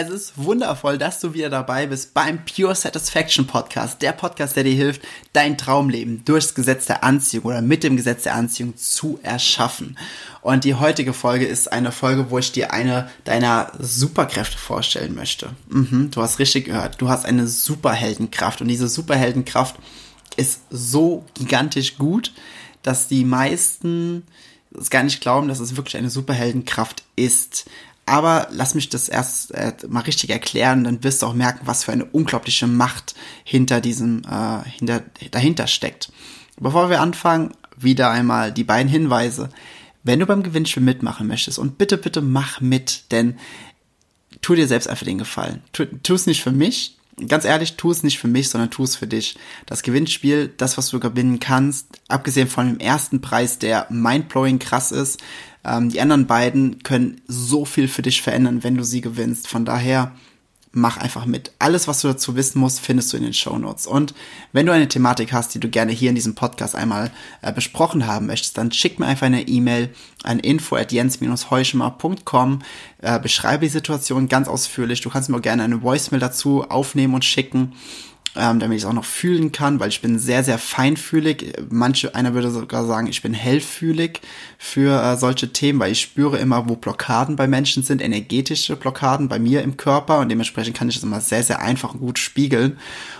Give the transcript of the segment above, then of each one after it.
Es ist wundervoll, dass du wieder dabei bist beim Pure Satisfaction Podcast, der Podcast, der dir hilft, dein Traumleben durchs Gesetz der Anziehung oder mit dem Gesetz der Anziehung zu erschaffen. Und die heutige Folge ist eine Folge, wo ich dir eine deiner Superkräfte vorstellen möchte. Mhm, du hast richtig gehört. Du hast eine Superheldenkraft und diese Superheldenkraft ist so gigantisch gut, dass die meisten es gar nicht glauben, dass es wirklich eine Superheldenkraft ist. Aber lass mich das erst äh, mal richtig erklären, dann wirst du auch merken, was für eine unglaubliche Macht hinter diesem, äh, hinter, dahinter steckt. Bevor wir anfangen, wieder einmal die beiden Hinweise. Wenn du beim Gewinnspiel mitmachen möchtest und bitte, bitte mach mit, denn tu dir selbst einfach den Gefallen. Tu, tu es nicht für mich, ganz ehrlich, tu es nicht für mich, sondern tu es für dich. Das Gewinnspiel, das, was du gewinnen kannst, abgesehen von dem ersten Preis, der mindblowing krass ist, ähm, die anderen beiden können so viel für dich verändern, wenn du sie gewinnst. Von daher, mach einfach mit. Alles, was du dazu wissen musst, findest du in den Show Notes. Und wenn du eine Thematik hast, die du gerne hier in diesem Podcast einmal äh, besprochen haben möchtest, dann schick mir einfach eine E-Mail an info at jens-heuschmer.com. Äh, beschreibe die Situation ganz ausführlich. Du kannst mir auch gerne eine Voicemail dazu aufnehmen und schicken ähm, damit ich es auch noch fühlen kann, weil ich bin sehr, sehr feinfühlig. Manche, einer würde sogar sagen, ich bin hellfühlig für äh, solche Themen, weil ich spüre immer, wo Blockaden bei Menschen sind, energetische Blockaden bei mir im Körper und dementsprechend kann ich das immer sehr, sehr einfach und gut spiegeln.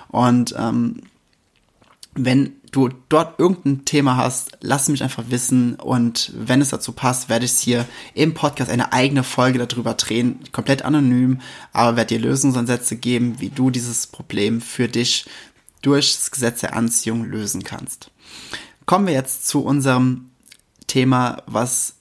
Und ähm, wenn du dort irgendein Thema hast, lass mich einfach wissen und wenn es dazu passt, werde ich hier im Podcast eine eigene Folge darüber drehen, komplett anonym, aber werde dir Lösungsansätze geben, wie du dieses Problem für dich durch das Gesetz der Anziehung lösen kannst. Kommen wir jetzt zu unserem Thema, was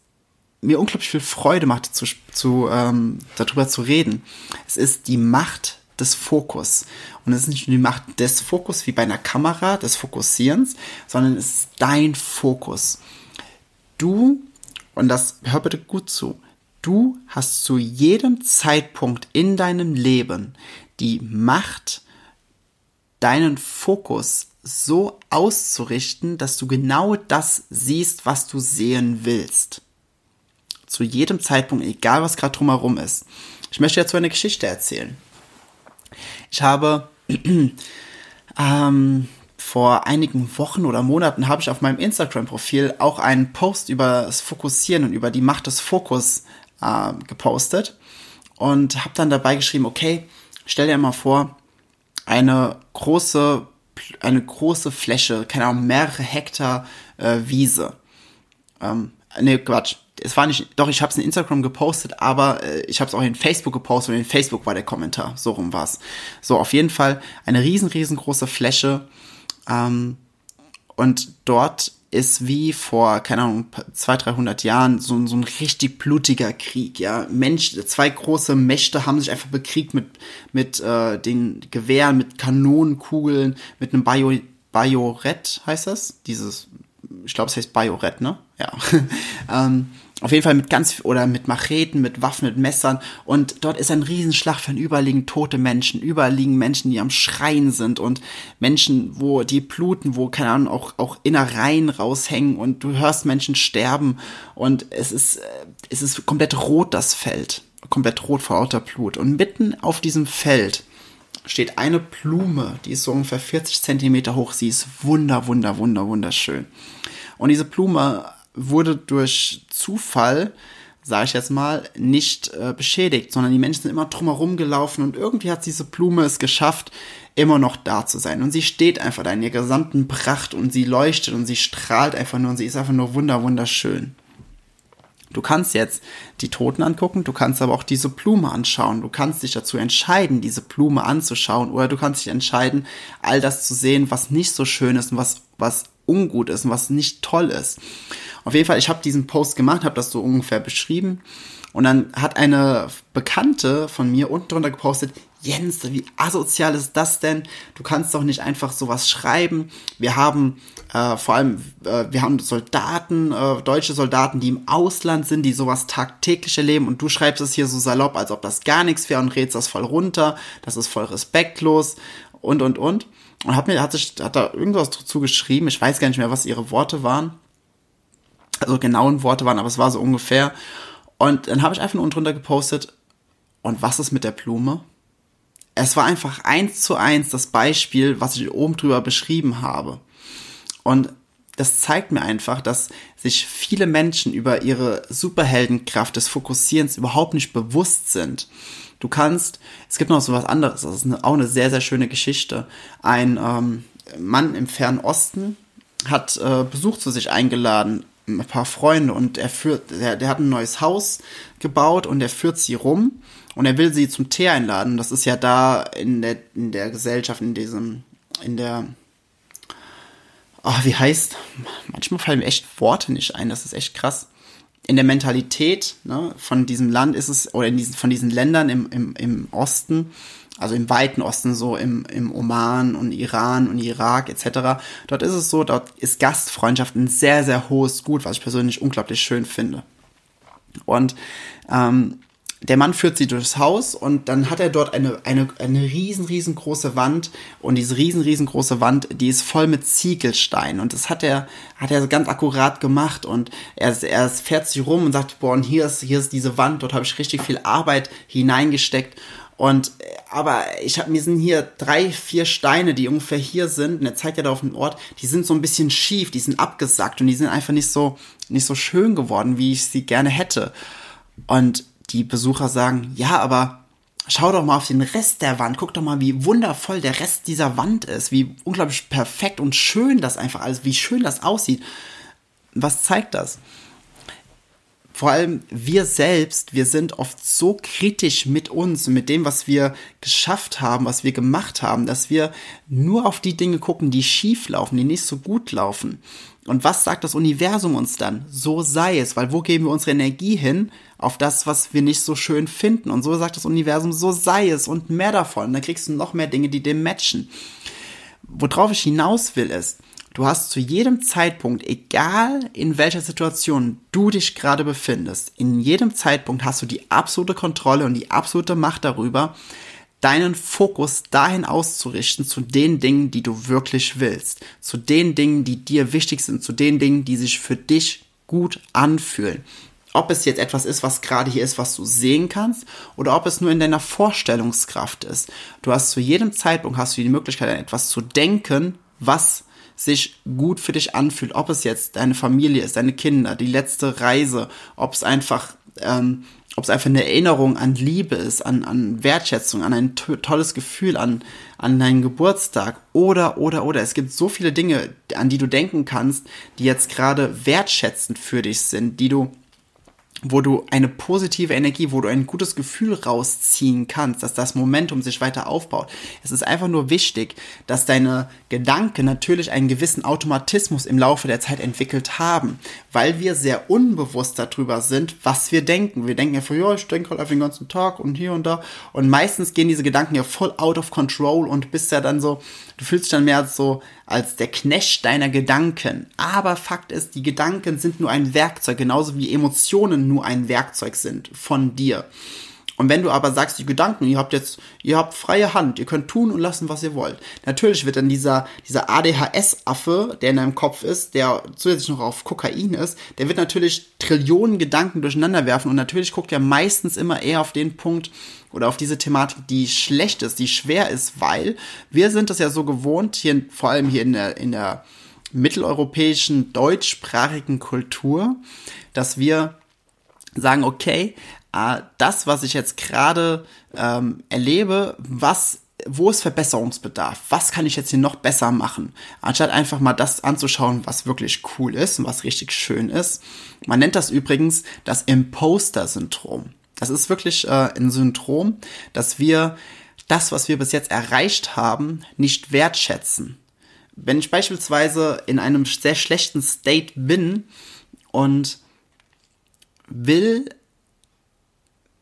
mir unglaublich viel Freude macht, zu, zu, ähm, darüber zu reden. Es ist die Macht des Fokus. Und es ist nicht nur die Macht des Fokus wie bei einer Kamera, des Fokussierens, sondern es ist dein Fokus. Du, und das hör bitte gut zu, du hast zu jedem Zeitpunkt in deinem Leben die Macht, deinen Fokus so auszurichten, dass du genau das siehst, was du sehen willst. Zu jedem Zeitpunkt, egal was gerade drumherum ist. Ich möchte so eine Geschichte erzählen. Ich habe ähm, vor einigen Wochen oder Monaten habe ich auf meinem Instagram-Profil auch einen Post über das Fokussieren und über die Macht des Fokus äh, gepostet und habe dann dabei geschrieben, okay, stell dir mal vor, eine große, eine große Fläche, keine Ahnung, mehrere Hektar äh, Wiese. Ähm, nee, Quatsch, es war nicht, doch, ich habe es in Instagram gepostet, aber äh, ich habe es auch in Facebook gepostet und in Facebook war der Kommentar. So rum war's. So, auf jeden Fall eine riesen, riesengroße Fläche. Ähm, und dort ist wie vor, keine Ahnung, 200, 300 Jahren so, so ein richtig blutiger Krieg, ja. Mensch, zwei große Mächte haben sich einfach bekriegt mit, mit äh, den Gewehren, mit Kanonenkugeln, mit einem Bio, Biorett heißt das? Dieses, ich glaube, es heißt Biorett, ne? Ja. ähm, auf jeden Fall mit ganz oder mit Macheten, mit Waffen, mit Messern. Und dort ist ein Riesenschlag überall liegen tote Menschen, überall Menschen, die am Schreien sind und Menschen, wo die bluten, wo keine Ahnung auch auch Innereien raushängen und du hörst Menschen sterben. Und es ist äh, es ist komplett rot das Feld, komplett rot vor lauter Blut. Und mitten auf diesem Feld steht eine Blume, die ist so ungefähr 40 Zentimeter hoch, sie ist wunder wunder wunder wunderschön. Und diese Blume wurde durch Zufall, sage ich jetzt mal, nicht äh, beschädigt, sondern die Menschen sind immer drumherum gelaufen und irgendwie hat diese Blume es geschafft, immer noch da zu sein. Und sie steht einfach da in ihrer gesamten Pracht und sie leuchtet und sie strahlt einfach nur und sie ist einfach nur wunder, wunderschön. Du kannst jetzt die Toten angucken, du kannst aber auch diese Blume anschauen. Du kannst dich dazu entscheiden, diese Blume anzuschauen oder du kannst dich entscheiden, all das zu sehen, was nicht so schön ist und was, was ungut ist und was nicht toll ist. Auf jeden Fall, ich habe diesen Post gemacht, habe das so ungefähr beschrieben. Und dann hat eine Bekannte von mir unten drunter gepostet, Jens, wie asozial ist das denn? Du kannst doch nicht einfach sowas schreiben. Wir haben äh, vor allem, äh, wir haben Soldaten, äh, deutsche Soldaten, die im Ausland sind, die sowas tagtäglich erleben und du schreibst es hier so salopp, als ob das gar nichts wäre und redest das voll runter. Das ist voll respektlos und, und, und. Und hat mir, hat sich, hat da irgendwas dazu geschrieben. Ich weiß gar nicht mehr, was ihre Worte waren. Also genauen Worte waren, aber es war so ungefähr. Und dann habe ich einfach nur drunter gepostet. Und was ist mit der Blume? Es war einfach eins zu eins das Beispiel, was ich oben drüber beschrieben habe. Und das zeigt mir einfach, dass sich viele Menschen über ihre Superheldenkraft des Fokussierens überhaupt nicht bewusst sind. Du kannst, es gibt noch so was anderes, das ist eine, auch eine sehr, sehr schöne Geschichte. Ein ähm, Mann im Fernen Osten hat äh, Besuch zu sich eingeladen, ein paar Freunde und er führt, der, der hat ein neues Haus gebaut und er führt sie rum und er will sie zum Tee einladen. Das ist ja da in der, in der Gesellschaft, in diesem, in der, oh, wie heißt, manchmal fallen mir echt Worte nicht ein, das ist echt krass. In der Mentalität ne, von diesem Land ist es, oder in diesen, von diesen Ländern im, im, im Osten, also im weiten Osten, so im, im Oman und Iran und Irak etc., dort ist es so, dort ist Gastfreundschaft ein sehr, sehr hohes Gut, was ich persönlich unglaublich schön finde. Und ähm, der Mann führt sie durchs Haus und dann hat er dort eine, eine, eine riesen, riesengroße Wand. Und diese riesen, riesengroße Wand, die ist voll mit Ziegelsteinen und das hat er, hat er ganz akkurat gemacht. Und er, er fährt sich rum und sagt, boah, und hier ist, hier ist diese Wand, dort habe ich richtig viel Arbeit hineingesteckt. Und aber ich habe mir sind hier drei, vier Steine, die ungefähr hier sind, und er zeigt ja da auf den Ort, die sind so ein bisschen schief, die sind abgesackt. Und die sind einfach nicht so nicht so schön geworden, wie ich sie gerne hätte. Und die Besucher sagen, ja, aber schau doch mal auf den Rest der Wand, guck doch mal, wie wundervoll der Rest dieser Wand ist, wie unglaublich perfekt und schön das einfach alles, wie schön das aussieht. Was zeigt das? Vor allem wir selbst, wir sind oft so kritisch mit uns und mit dem, was wir geschafft haben, was wir gemacht haben, dass wir nur auf die Dinge gucken, die schief laufen, die nicht so gut laufen. Und was sagt das Universum uns dann? So sei es, weil wo geben wir unsere Energie hin? Auf das, was wir nicht so schön finden. Und so sagt das Universum, so sei es und mehr davon. Und dann kriegst du noch mehr Dinge, die dem matchen. Worauf ich hinaus will, ist, du hast zu jedem Zeitpunkt, egal in welcher Situation du dich gerade befindest, in jedem Zeitpunkt hast du die absolute Kontrolle und die absolute Macht darüber, deinen Fokus dahin auszurichten zu den Dingen, die du wirklich willst, zu den Dingen, die dir wichtig sind, zu den Dingen, die sich für dich gut anfühlen. Ob es jetzt etwas ist, was gerade hier ist, was du sehen kannst, oder ob es nur in deiner Vorstellungskraft ist. Du hast zu jedem Zeitpunkt hast du die Möglichkeit, an etwas zu denken, was sich gut für dich anfühlt. Ob es jetzt deine Familie ist, deine Kinder, die letzte Reise, ob es einfach ähm, ob es einfach eine Erinnerung an Liebe ist, an, an Wertschätzung, an ein to tolles Gefühl, an, an deinen Geburtstag oder, oder, oder. Es gibt so viele Dinge, an die du denken kannst, die jetzt gerade wertschätzend für dich sind, die du wo du eine positive Energie, wo du ein gutes Gefühl rausziehen kannst, dass das Momentum sich weiter aufbaut. Es ist einfach nur wichtig, dass deine Gedanken natürlich einen gewissen Automatismus im Laufe der Zeit entwickelt haben, weil wir sehr unbewusst darüber sind, was wir denken. Wir denken ja, ja, ich denke halt einfach den ganzen Tag und hier und da und meistens gehen diese Gedanken ja voll out of control und bist ja dann so, du fühlst dich dann mehr so als der Knecht deiner Gedanken. Aber Fakt ist, die Gedanken sind nur ein Werkzeug, genauso wie Emotionen nur ein Werkzeug sind von dir. Und wenn du aber sagst, die Gedanken, ihr habt jetzt, ihr habt freie Hand, ihr könnt tun und lassen, was ihr wollt. Natürlich wird dann dieser, dieser ADHS-Affe, der in deinem Kopf ist, der zusätzlich noch auf Kokain ist, der wird natürlich Trillionen Gedanken durcheinander werfen und natürlich guckt er meistens immer eher auf den Punkt oder auf diese Thematik, die schlecht ist, die schwer ist, weil wir sind es ja so gewohnt, hier, vor allem hier in der, in der mitteleuropäischen deutschsprachigen Kultur, dass wir sagen, okay, äh, das, was ich jetzt gerade ähm, erlebe, was wo ist Verbesserungsbedarf? Was kann ich jetzt hier noch besser machen? Anstatt einfach mal das anzuschauen, was wirklich cool ist und was richtig schön ist. Man nennt das übrigens das Imposter-Syndrom. Das ist wirklich äh, ein Syndrom, dass wir das, was wir bis jetzt erreicht haben, nicht wertschätzen. Wenn ich beispielsweise in einem sehr schlechten State bin, und will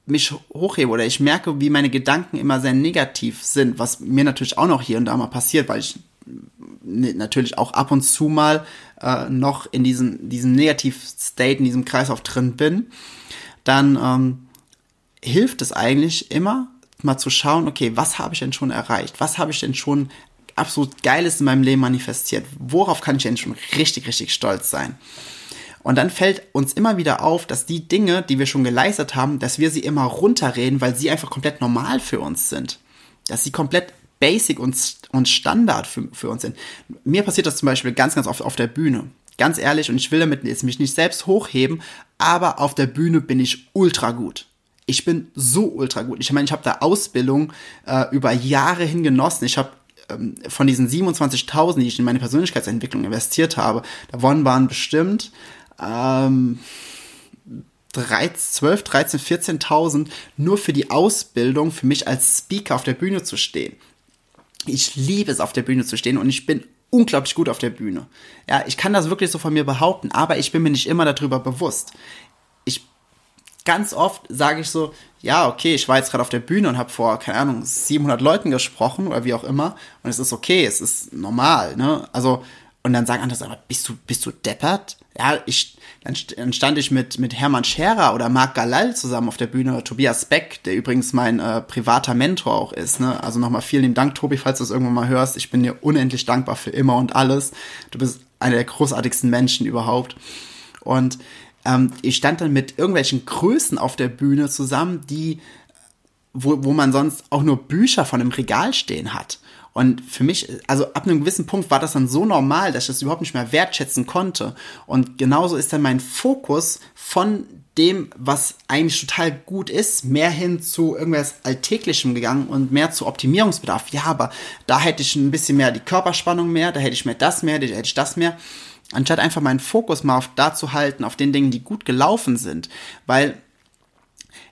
mich hochheben oder ich merke, wie meine Gedanken immer sehr negativ sind, was mir natürlich auch noch hier und da mal passiert, weil ich natürlich auch ab und zu mal äh, noch in diesem, diesem Negativ-State, in diesem Kreislauf drin bin, dann ähm, hilft es eigentlich immer, mal zu schauen, okay, was habe ich denn schon erreicht? Was habe ich denn schon absolut Geiles in meinem Leben manifestiert? Worauf kann ich denn schon richtig, richtig stolz sein? Und dann fällt uns immer wieder auf, dass die Dinge, die wir schon geleistet haben, dass wir sie immer runterreden, weil sie einfach komplett normal für uns sind. Dass sie komplett basic und, und Standard für, für uns sind. Mir passiert das zum Beispiel ganz, ganz oft auf der Bühne. Ganz ehrlich, und ich will damit jetzt mich nicht selbst hochheben, aber auf der Bühne bin ich ultra gut. Ich bin so ultra gut. Ich meine, ich habe da Ausbildung äh, über Jahre hin genossen. Ich habe ähm, von diesen 27.000, die ich in meine Persönlichkeitsentwicklung investiert habe, davon waren bestimmt ähm, 13, 12, 13, 14.000 nur für die Ausbildung, für mich als Speaker auf der Bühne zu stehen. Ich liebe es, auf der Bühne zu stehen und ich bin unglaublich gut auf der Bühne. Ja, ich kann das wirklich so von mir behaupten, aber ich bin mir nicht immer darüber bewusst. Ich ganz oft sage ich so, ja, okay, ich war jetzt gerade auf der Bühne und habe vor, keine Ahnung, 700 Leuten gesprochen oder wie auch immer und es ist okay, es ist normal, ne? Also und dann sagen andere, aber bist du, bist du deppert? Ja, ich, dann stand ich mit, mit Hermann Scherer oder Marc Galal zusammen auf der Bühne, Tobias Beck, der übrigens mein äh, privater Mentor auch ist. Ne? Also nochmal vielen Dank, Tobi, falls du es irgendwann mal hörst. Ich bin dir unendlich dankbar für immer und alles. Du bist einer der großartigsten Menschen überhaupt. Und ähm, ich stand dann mit irgendwelchen Größen auf der Bühne zusammen, die, wo, wo man sonst auch nur Bücher von einem Regal stehen hat. Und für mich, also ab einem gewissen Punkt war das dann so normal, dass ich das überhaupt nicht mehr wertschätzen konnte. Und genauso ist dann mein Fokus von dem, was eigentlich total gut ist, mehr hin zu irgendwas Alltäglichem gegangen und mehr zu Optimierungsbedarf. Ja, aber da hätte ich ein bisschen mehr die Körperspannung mehr, da hätte ich mehr das mehr, da hätte ich das mehr. Anstatt einfach meinen Fokus mal auf da zu halten, auf den Dingen, die gut gelaufen sind. Weil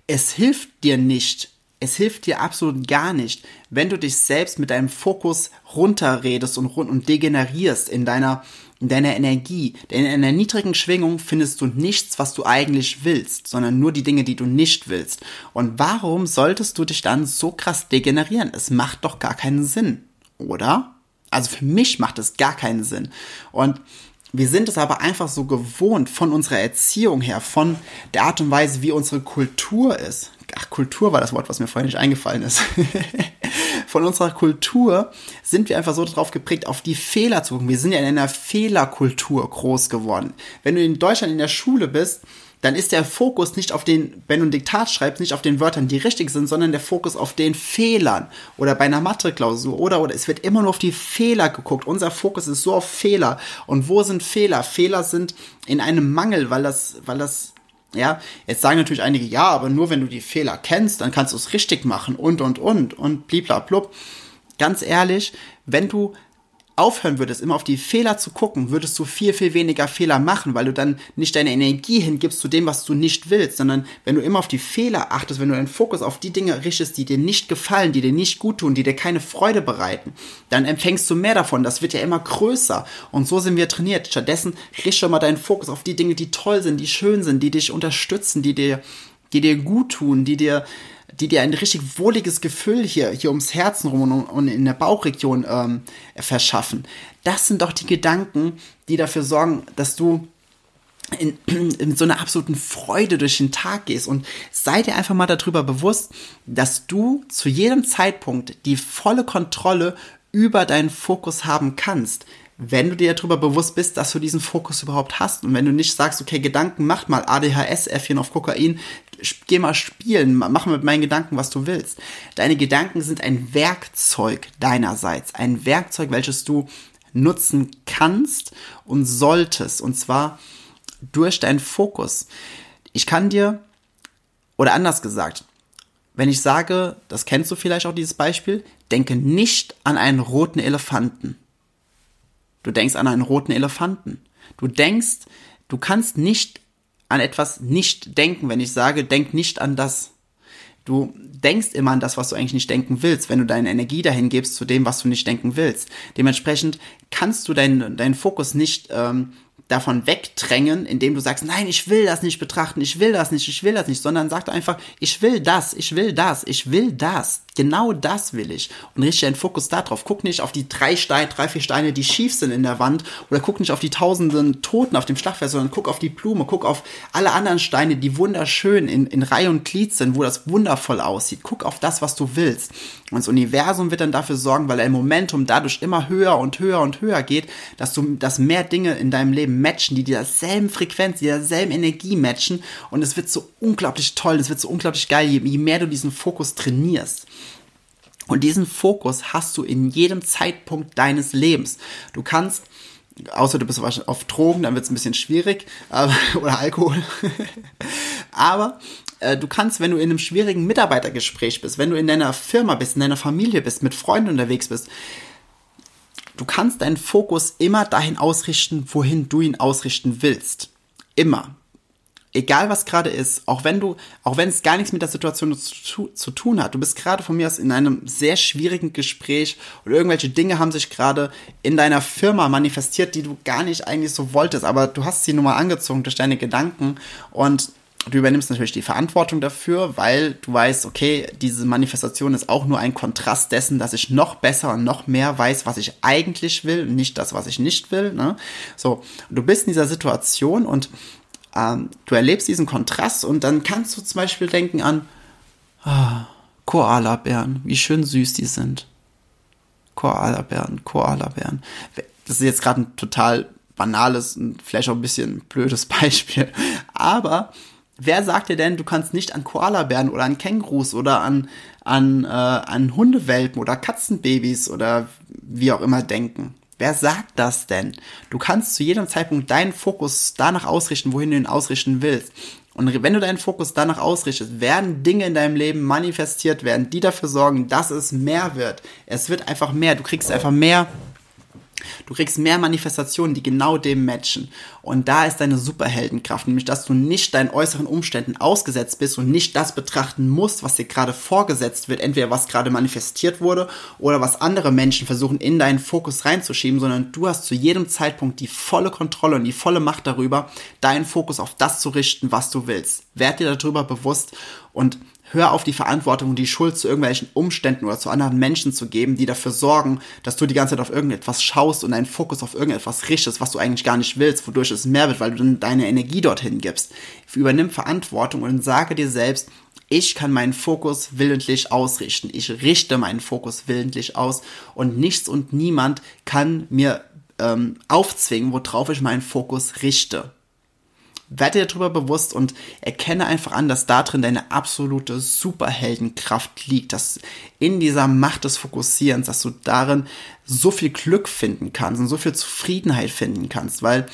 es hilft dir nicht, es hilft dir absolut gar nicht, wenn du dich selbst mit deinem Fokus runterredest und, und degenerierst in deiner, in deiner Energie. Denn in einer niedrigen Schwingung findest du nichts, was du eigentlich willst, sondern nur die Dinge, die du nicht willst. Und warum solltest du dich dann so krass degenerieren? Es macht doch gar keinen Sinn, oder? Also für mich macht es gar keinen Sinn. Und wir sind es aber einfach so gewohnt von unserer Erziehung her, von der Art und Weise, wie unsere Kultur ist, ach, Kultur war das Wort, was mir vorhin nicht eingefallen ist. Von unserer Kultur sind wir einfach so darauf geprägt, auf die Fehler zu gucken. Wir sind ja in einer Fehlerkultur groß geworden. Wenn du in Deutschland in der Schule bist, dann ist der Fokus nicht auf den, wenn du ein Diktat schreibst, nicht auf den Wörtern, die richtig sind, sondern der Fokus auf den Fehlern. Oder bei einer Mathe-Klausur. Oder, oder es wird immer nur auf die Fehler geguckt. Unser Fokus ist so auf Fehler. Und wo sind Fehler? Fehler sind in einem Mangel, weil das, weil das ja, jetzt sagen natürlich einige, ja, aber nur wenn du die Fehler kennst, dann kannst du es richtig machen und, und, und und bliblablub. Ganz ehrlich, wenn du aufhören würdest, immer auf die Fehler zu gucken, würdest du viel, viel weniger Fehler machen, weil du dann nicht deine Energie hingibst zu dem, was du nicht willst, sondern wenn du immer auf die Fehler achtest, wenn du deinen Fokus auf die Dinge richtest, die dir nicht gefallen, die dir nicht gut tun, die dir keine Freude bereiten, dann empfängst du mehr davon. Das wird ja immer größer. Und so sind wir trainiert. Stattdessen richte mal deinen Fokus auf die Dinge, die toll sind, die schön sind, die dich unterstützen, die dir, die dir gut tun, die dir, die dir ein richtig wohliges Gefühl hier, hier ums Herzen rum und, und in der Bauchregion ähm, verschaffen. Das sind doch die Gedanken, die dafür sorgen, dass du in, in so einer absoluten Freude durch den Tag gehst und sei dir einfach mal darüber bewusst, dass du zu jedem Zeitpunkt die volle Kontrolle über deinen Fokus haben kannst wenn du dir darüber bewusst bist, dass du diesen Fokus überhaupt hast und wenn du nicht sagst, okay, Gedanken, mach mal ADHS, Äffchen auf Kokain, geh mal spielen, mach mit meinen Gedanken, was du willst. Deine Gedanken sind ein Werkzeug deinerseits, ein Werkzeug, welches du nutzen kannst und solltest, und zwar durch deinen Fokus. Ich kann dir, oder anders gesagt, wenn ich sage, das kennst du vielleicht auch dieses Beispiel, denke nicht an einen roten Elefanten. Du denkst an einen roten Elefanten. Du denkst, du kannst nicht an etwas nicht denken, wenn ich sage, denk nicht an das. Du denkst immer an das, was du eigentlich nicht denken willst, wenn du deine Energie dahin gibst zu dem, was du nicht denken willst. Dementsprechend kannst du deinen, deinen Fokus nicht ähm, davon wegdrängen, indem du sagst, nein, ich will das nicht betrachten, ich will das nicht, ich will das nicht, sondern sag einfach, ich will das, ich will das, ich will das. Genau das will ich. Und richte deinen Fokus darauf. Guck nicht auf die drei Steine, drei, vier Steine, die schief sind in der Wand oder guck nicht auf die tausenden Toten auf dem Schlachtfeld, sondern guck auf die Blume, guck auf alle anderen Steine, die wunderschön in, in Reihe und Glied sind, wo das wundervoll aussieht. Guck auf das, was du willst. Und das Universum wird dann dafür sorgen, weil dein Momentum dadurch immer höher und höher und höher geht, dass du, dass mehr Dinge in deinem Leben matchen, die derselben Frequenz, die derselben Energie matchen. Und es wird so unglaublich toll, es wird so unglaublich geil, je, je mehr du diesen Fokus trainierst. Und diesen Fokus hast du in jedem Zeitpunkt deines Lebens. Du kannst, außer du bist auf Drogen, dann wird es ein bisschen schwierig, aber, oder Alkohol. aber äh, du kannst, wenn du in einem schwierigen Mitarbeitergespräch bist, wenn du in deiner Firma bist, in deiner Familie bist, mit Freunden unterwegs bist, du kannst deinen Fokus immer dahin ausrichten, wohin du ihn ausrichten willst. Immer egal was gerade ist, auch wenn du, auch wenn es gar nichts mit der Situation zu, zu, tun hat, du bist gerade von mir aus in einem sehr schwierigen Gespräch oder irgendwelche Dinge haben sich gerade in deiner Firma manifestiert, die du gar nicht eigentlich so wolltest, aber du hast sie nun mal angezogen durch deine Gedanken und du übernimmst natürlich die Verantwortung dafür, weil du weißt, okay, diese Manifestation ist auch nur ein Kontrast dessen, dass ich noch besser und noch mehr weiß, was ich eigentlich will, nicht das, was ich nicht will. Ne? So, du bist in dieser Situation und ähm, du erlebst diesen Kontrast und dann kannst du zum Beispiel denken an ah, Koalabären, wie schön süß die sind. Koalabären, Koalabären. Das ist jetzt gerade ein total banales und vielleicht auch ein bisschen blödes Beispiel. Aber wer sagt dir denn, du kannst nicht an Koalabären oder an Kängurus oder an, an, äh, an Hundewelpen oder Katzenbabys oder wie auch immer denken? Wer sagt das denn? Du kannst zu jedem Zeitpunkt deinen Fokus danach ausrichten, wohin du ihn ausrichten willst. Und wenn du deinen Fokus danach ausrichtest, werden Dinge in deinem Leben manifestiert werden, die dafür sorgen, dass es mehr wird. Es wird einfach mehr. Du kriegst einfach mehr Du kriegst mehr Manifestationen, die genau dem matchen. Und da ist deine Superheldenkraft, nämlich dass du nicht deinen äußeren Umständen ausgesetzt bist und nicht das betrachten musst, was dir gerade vorgesetzt wird, entweder was gerade manifestiert wurde oder was andere Menschen versuchen in deinen Fokus reinzuschieben, sondern du hast zu jedem Zeitpunkt die volle Kontrolle und die volle Macht darüber, deinen Fokus auf das zu richten, was du willst. Werd dir darüber bewusst und hör auf die Verantwortung und die Schuld zu irgendwelchen Umständen oder zu anderen Menschen zu geben, die dafür sorgen, dass du die ganze Zeit auf irgendetwas schaust und deinen Fokus auf irgendetwas richtest, was du eigentlich gar nicht willst, wodurch es mehr wird, weil du dann deine Energie dorthin gibst. Übernimm Verantwortung und sage dir selbst, ich kann meinen Fokus willentlich ausrichten. Ich richte meinen Fokus willentlich aus und nichts und niemand kann mir ähm, aufzwingen, worauf ich meinen Fokus richte werde dir darüber bewusst und erkenne einfach an, dass da drin deine absolute Superheldenkraft liegt, dass in dieser Macht des Fokussierens, dass du darin so viel Glück finden kannst und so viel Zufriedenheit finden kannst, weil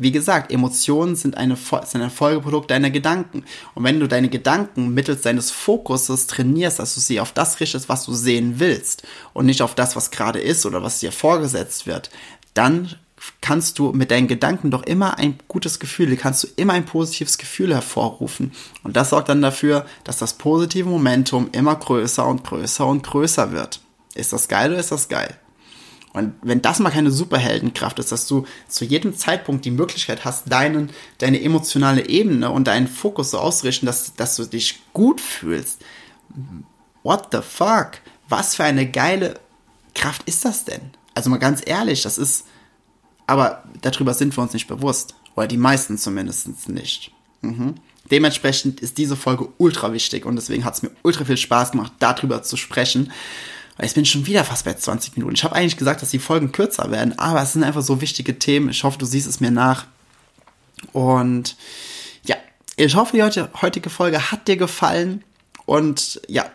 wie gesagt, Emotionen sind, eine, sind ein Folgeprodukt deiner Gedanken. Und wenn du deine Gedanken mittels deines Fokuses trainierst, dass du sie auf das richtest, was du sehen willst und nicht auf das, was gerade ist oder was dir vorgesetzt wird, dann kannst du mit deinen Gedanken doch immer ein gutes Gefühl, kannst du immer ein positives Gefühl hervorrufen. Und das sorgt dann dafür, dass das positive Momentum immer größer und größer und größer wird. Ist das geil oder ist das geil? Und wenn das mal keine Superheldenkraft ist, dass du zu jedem Zeitpunkt die Möglichkeit hast, deinen, deine emotionale Ebene und deinen Fokus so auszurichten, dass, dass du dich gut fühlst. What the fuck? Was für eine geile Kraft ist das denn? Also mal ganz ehrlich, das ist, aber darüber sind wir uns nicht bewusst. Oder die meisten zumindest nicht. Mhm. Dementsprechend ist diese Folge ultra wichtig und deswegen hat es mir ultra viel Spaß gemacht, darüber zu sprechen. Ich bin schon wieder fast bei 20 Minuten. Ich habe eigentlich gesagt, dass die Folgen kürzer werden, aber es sind einfach so wichtige Themen. Ich hoffe, du siehst es mir nach. Und ja, ich hoffe, die heutige Folge hat dir gefallen. Und ja,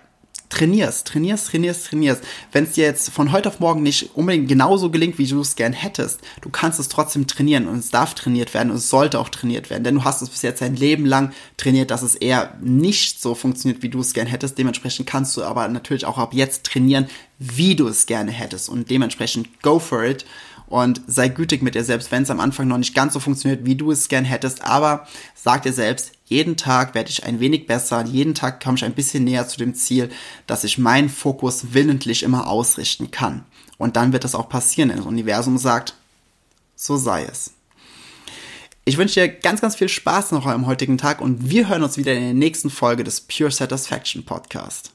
trainierst, trainierst, trainierst, trainierst. Wenn es dir jetzt von heute auf morgen nicht unbedingt genauso gelingt, wie du es gern hättest, du kannst es trotzdem trainieren und es darf trainiert werden und es sollte auch trainiert werden, denn du hast es bis jetzt dein Leben lang trainiert, dass es eher nicht so funktioniert, wie du es gern hättest. Dementsprechend kannst du aber natürlich auch ab jetzt trainieren, wie du es gerne hättest und dementsprechend go for it und sei gütig mit dir selbst, wenn es am Anfang noch nicht ganz so funktioniert, wie du es gern hättest, aber sag dir selbst, jeden Tag werde ich ein wenig besser, jeden Tag komme ich ein bisschen näher zu dem Ziel, dass ich meinen Fokus willentlich immer ausrichten kann. Und dann wird das auch passieren, denn das Universum sagt, so sei es. Ich wünsche dir ganz, ganz viel Spaß noch am heutigen Tag und wir hören uns wieder in der nächsten Folge des Pure Satisfaction Podcast.